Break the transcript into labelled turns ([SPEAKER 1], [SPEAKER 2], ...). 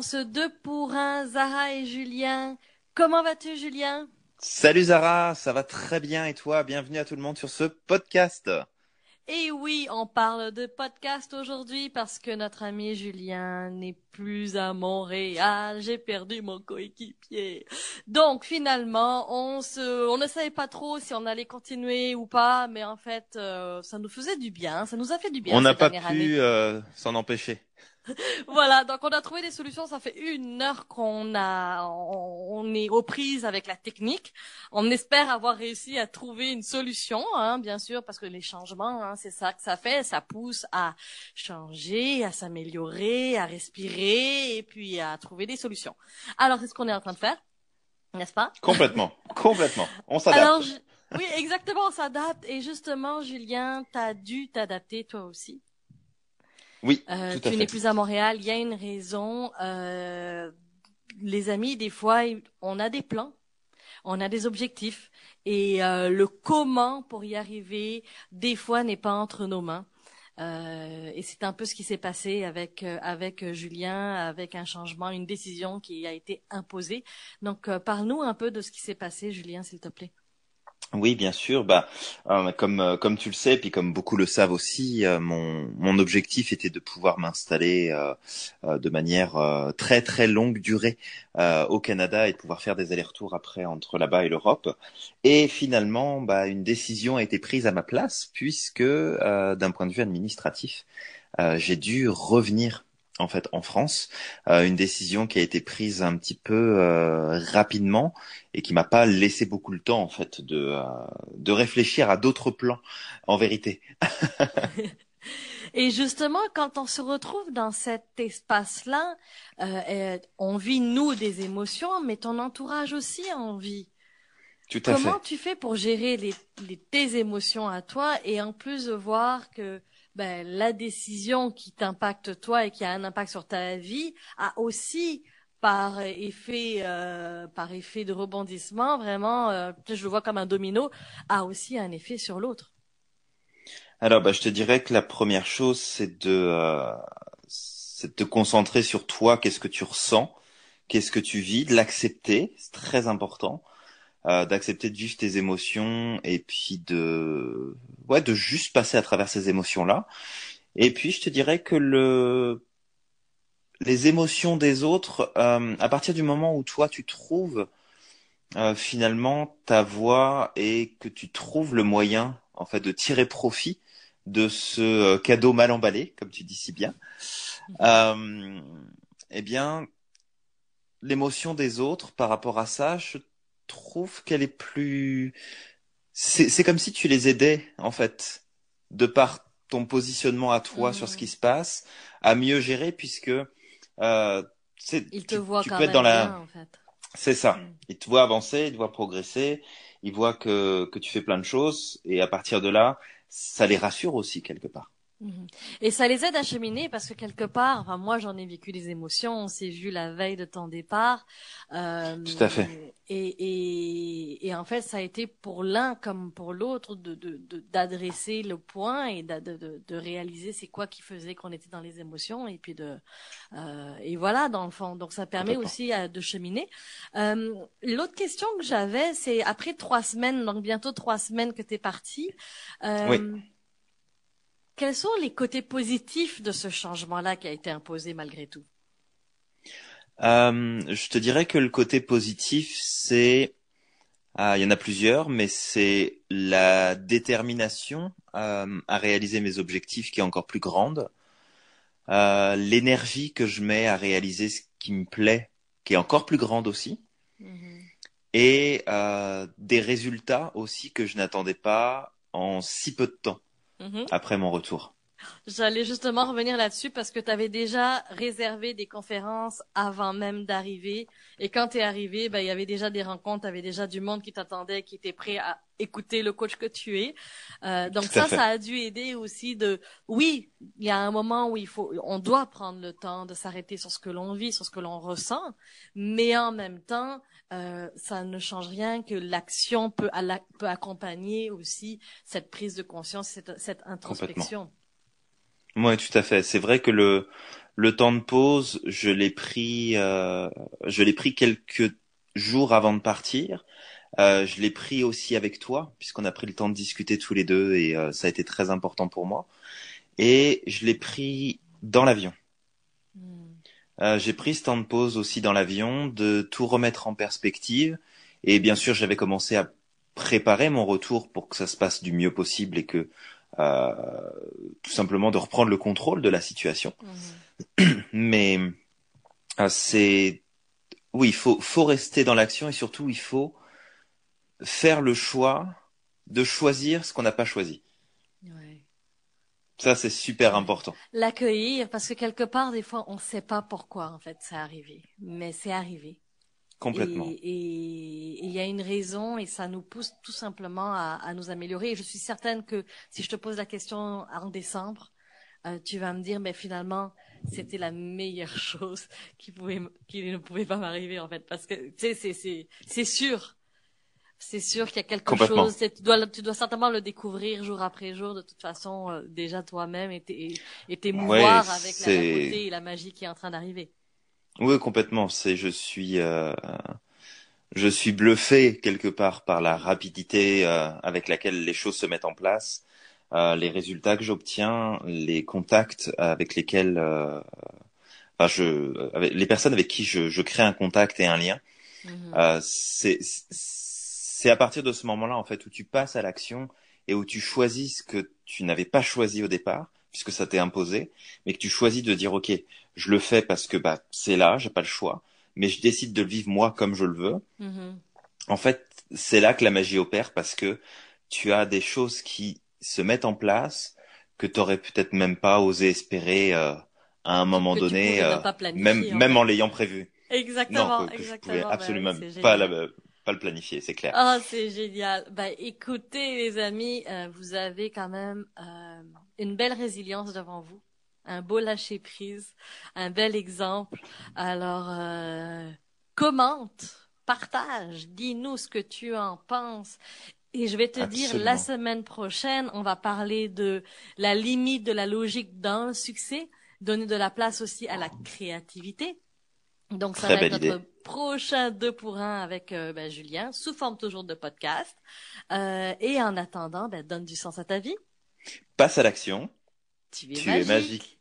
[SPEAKER 1] dans ce deux pour un, Zara et Julien. Comment vas-tu, Julien?
[SPEAKER 2] Salut Zara, ça va très bien et toi? Bienvenue à tout le monde sur ce podcast.
[SPEAKER 1] Et oui, on parle de podcast aujourd'hui parce que notre ami Julien n'est plus à Montréal. J'ai perdu mon coéquipier. Donc finalement, on se, on ne savait pas trop si on allait continuer ou pas, mais en fait, euh, ça nous faisait du bien. Ça nous a fait du bien.
[SPEAKER 2] On n'a pas pu euh, s'en empêcher.
[SPEAKER 1] voilà, donc on a trouvé des solutions. Ça fait une heure qu'on a, on, est aux prises avec la technique. On espère avoir réussi à trouver une solution, hein, bien sûr, parce que les changements, hein, c'est ça que ça fait. Ça pousse à changer, à s'améliorer, à respirer et puis à trouver des solutions. Alors, c'est ce qu'on est en train de faire, n'est-ce pas?
[SPEAKER 2] Complètement, complètement. On s'adapte.
[SPEAKER 1] oui, exactement, on s'adapte. Et justement, Julien, t'as dû t'adapter toi aussi.
[SPEAKER 2] Oui,
[SPEAKER 1] euh,
[SPEAKER 2] tout
[SPEAKER 1] tu
[SPEAKER 2] n'es
[SPEAKER 1] plus à Montréal, il y a une raison. Euh, les amis, des fois, on a des plans, on a des objectifs, et euh, le comment pour y arriver, des fois, n'est pas entre nos mains. Euh, et c'est un peu ce qui s'est passé avec euh, avec Julien, avec un changement, une décision qui a été imposée. Donc, euh, parle-nous un peu de ce qui s'est passé, Julien, s'il te plaît.
[SPEAKER 2] Oui, bien sûr. Bah, euh, comme euh, comme tu le sais, puis comme beaucoup le savent aussi, euh, mon mon objectif était de pouvoir m'installer de manière très très longue durée au Canada et de pouvoir faire des allers-retours après entre là-bas et l'Europe. Et finalement, bah, une décision a été prise à ma place puisque d'un point de vue administratif, j'ai dû revenir en fait en France, euh, une décision qui a été prise un petit peu euh, rapidement et qui m'a pas laissé beaucoup le temps en fait de euh, de réfléchir à d'autres plans en vérité.
[SPEAKER 1] Et justement, quand on se retrouve dans cet espace-là, on vit nous des émotions, mais ton entourage aussi en vit.
[SPEAKER 2] Tout à
[SPEAKER 1] Comment tu fais pour gérer les, les, tes émotions à toi et en plus de voir que ben, la décision qui t'impacte toi et qui a un impact sur ta vie a aussi par effet euh, par effet de rebondissement vraiment euh, je le vois comme un domino a aussi un effet sur l'autre.
[SPEAKER 2] Alors bah, je te dirais que la première chose c'est de euh, c'est de te concentrer sur toi qu'est-ce que tu ressens qu'est-ce que tu vis de l'accepter c'est très important euh, d'accepter de vivre tes émotions et puis de ouais de juste passer à travers ces émotions là et puis je te dirais que le les émotions des autres euh, à partir du moment où toi tu trouves euh, finalement ta voix et que tu trouves le moyen en fait de tirer profit de ce cadeau mal emballé comme tu dis si bien eh bien l'émotion des autres par rapport à ça je trouve qu'elle est plus. C'est comme si tu les aidais, en fait, de par ton positionnement à toi sur ce qui se passe, à mieux gérer, puisque euh,
[SPEAKER 1] il te tu, voit quand peux être dans la. En fait.
[SPEAKER 2] C'est ça. Mm. Il te voit avancer, il te voit progresser, il voit que que tu fais plein de choses, et à partir de là, ça les rassure aussi quelque part.
[SPEAKER 1] Mhm. Et ça les aide à cheminer parce que quelque part, enfin moi j'en ai vécu des émotions, on s'est vu la veille de ton départ.
[SPEAKER 2] Euh, Tout à fait.
[SPEAKER 1] Et, et, et, en fait, ça a été pour l'un comme pour l'autre de d'adresser de, le point et de, de, de réaliser c'est quoi qui faisait qu'on était dans les émotions et puis de euh, et voilà dans le fond. Donc ça permet aussi euh, de cheminer. Euh, L'autre question que j'avais, c'est après trois semaines, donc bientôt trois semaines que tu es parti. Euh, oui quels sont les côtés positifs de ce changement-là qui a été imposé malgré tout?
[SPEAKER 2] Euh, Je te dirais que le côté positif, c'est ah, il y en a plusieurs, mais c'est la détermination euh, à réaliser mes objectifs qui est encore plus grande, euh, l'énergie que je mets à réaliser ce qui me plaît qui est encore plus grande aussi, mm-hmm. et des résultats aussi que je n'attendais pas en si peu de temps. Mhm. après mon retour.
[SPEAKER 1] J'allais justement revenir là-dessus parce que tu avais déjà réservé des conférences avant même d'arriver. Et quand tu es arrivé, ben, il y avait déjà des rencontres, tu avais déjà du monde qui t'attendait, qui était prêt à écouter le coach que tu es. Euh, donc ça, ça a dû aider aussi de... Oui, il y a un moment où il faut, on doit prendre le temps de s'arrêter sur ce que l'on vit, sur ce que l'on ressent, mais en même temps, euh, ça ne change rien que l'action peut, peut accompagner aussi cette prise de conscience, cette, cette introspection.
[SPEAKER 2] Oui, tout à fait. C'est vrai que le le temps de pause, je l'ai pris, euh, je l'ai pris quelques jours avant de partir. Euh, je l'ai pris aussi avec toi, puisqu'on a pris le temps de discuter tous les deux et euh, ça a été très important pour moi. Et je l'ai pris dans l'avion. Euh, j'ai pris ce temps de pause aussi dans l'avion, de tout remettre en perspective. Et bien sûr, j'avais commencé à préparer mon retour pour que ça se passe du mieux possible et que tout simplement de reprendre le contrôle de la situation.
[SPEAKER 1] Mhm.
[SPEAKER 2] Mais euh, c'est oui, il faut faut rester dans l'action et surtout il faut faire le choix de choisir ce qu'on n'a pas choisi.
[SPEAKER 1] Ouais.
[SPEAKER 2] Ça c'est super important.
[SPEAKER 1] L'accueillir, parce que quelque part, des fois, on ne sait pas pourquoi, en fait, c'est arrivé. Mais c'est arrivé.
[SPEAKER 2] Complètement.
[SPEAKER 1] Et il y a une raison et ça nous pousse tout simplement à, à nous améliorer. Et je suis certaine que si je te pose la question en décembre, euh, tu vas me dire, mais finalement, c'était la meilleure chose qui pouvait, qui ne pouvait pas m'arriver en fait, parce que tu sais, c'est c'est c'est sûr. C'est sûr qu'il y a quelque chose. Tu dois, tu dois certainement le découvrir jour après jour, de toute façon, euh, déjà toi-même, et t'é- et t'émouvoir
[SPEAKER 2] Ouais,
[SPEAKER 1] avec la beauté et la magie qui est en train d'arriver.
[SPEAKER 2] Oui, complètement. C'est je suis euh, je suis bluffé quelque part par la rapidité euh, avec laquelle les choses se mettent en place, euh, les résultats que j'obtiens, les contacts avec lesquels euh, enfin, je avec les personnes avec qui je, je crée un contact et un lien. Euh, c'est c'est à partir de ce moment-là en fait où tu passes à l'action et où tu choisis ce que tu n'avais pas choisi au départ puisque ça t'est imposé, mais que tu choisis de dire ok, je le fais parce que bah c'est là, j'ai pas le choix, mais je décide de le vivre moi comme je le veux.
[SPEAKER 1] Mhm.
[SPEAKER 2] En fait, c'est là que la magie opère parce que tu as des choses qui se mettent en place que tu aurais peut-être même pas osé espérer euh, à un moment
[SPEAKER 1] Que
[SPEAKER 2] donné, euh,
[SPEAKER 1] même pas planifier,
[SPEAKER 2] même
[SPEAKER 1] en
[SPEAKER 2] même
[SPEAKER 1] fait.
[SPEAKER 2] en l'ayant prévu.
[SPEAKER 1] Exactement,
[SPEAKER 2] Non, que, que je
[SPEAKER 1] exactement.
[SPEAKER 2] pouvais absolument
[SPEAKER 1] oui,
[SPEAKER 2] pas, la- pas le planifier, c'est clair.
[SPEAKER 1] Ah, c'est génial. Ben, écoutez, les amis, euh, vous avez quand même euh, une belle résilience devant vous, un beau lâcher prise, un bel exemple. Alors, euh, commente, partage, dis-nous ce que tu en penses. Et je vais te dire, la semaine prochaine, on va parler de la limite de la logique dans le succès, donner de la place aussi à la créativité. Donc, ça
[SPEAKER 2] Très
[SPEAKER 1] va être notre prochain 2 pour 1 avec euh, ben, Julien, sous forme toujours de podcast. Euh, et en attendant, ben, donne du sens à ta vie.
[SPEAKER 2] Passe à l'action.
[SPEAKER 1] Tu es
[SPEAKER 2] Tu es
[SPEAKER 1] magique.
[SPEAKER 2] magique.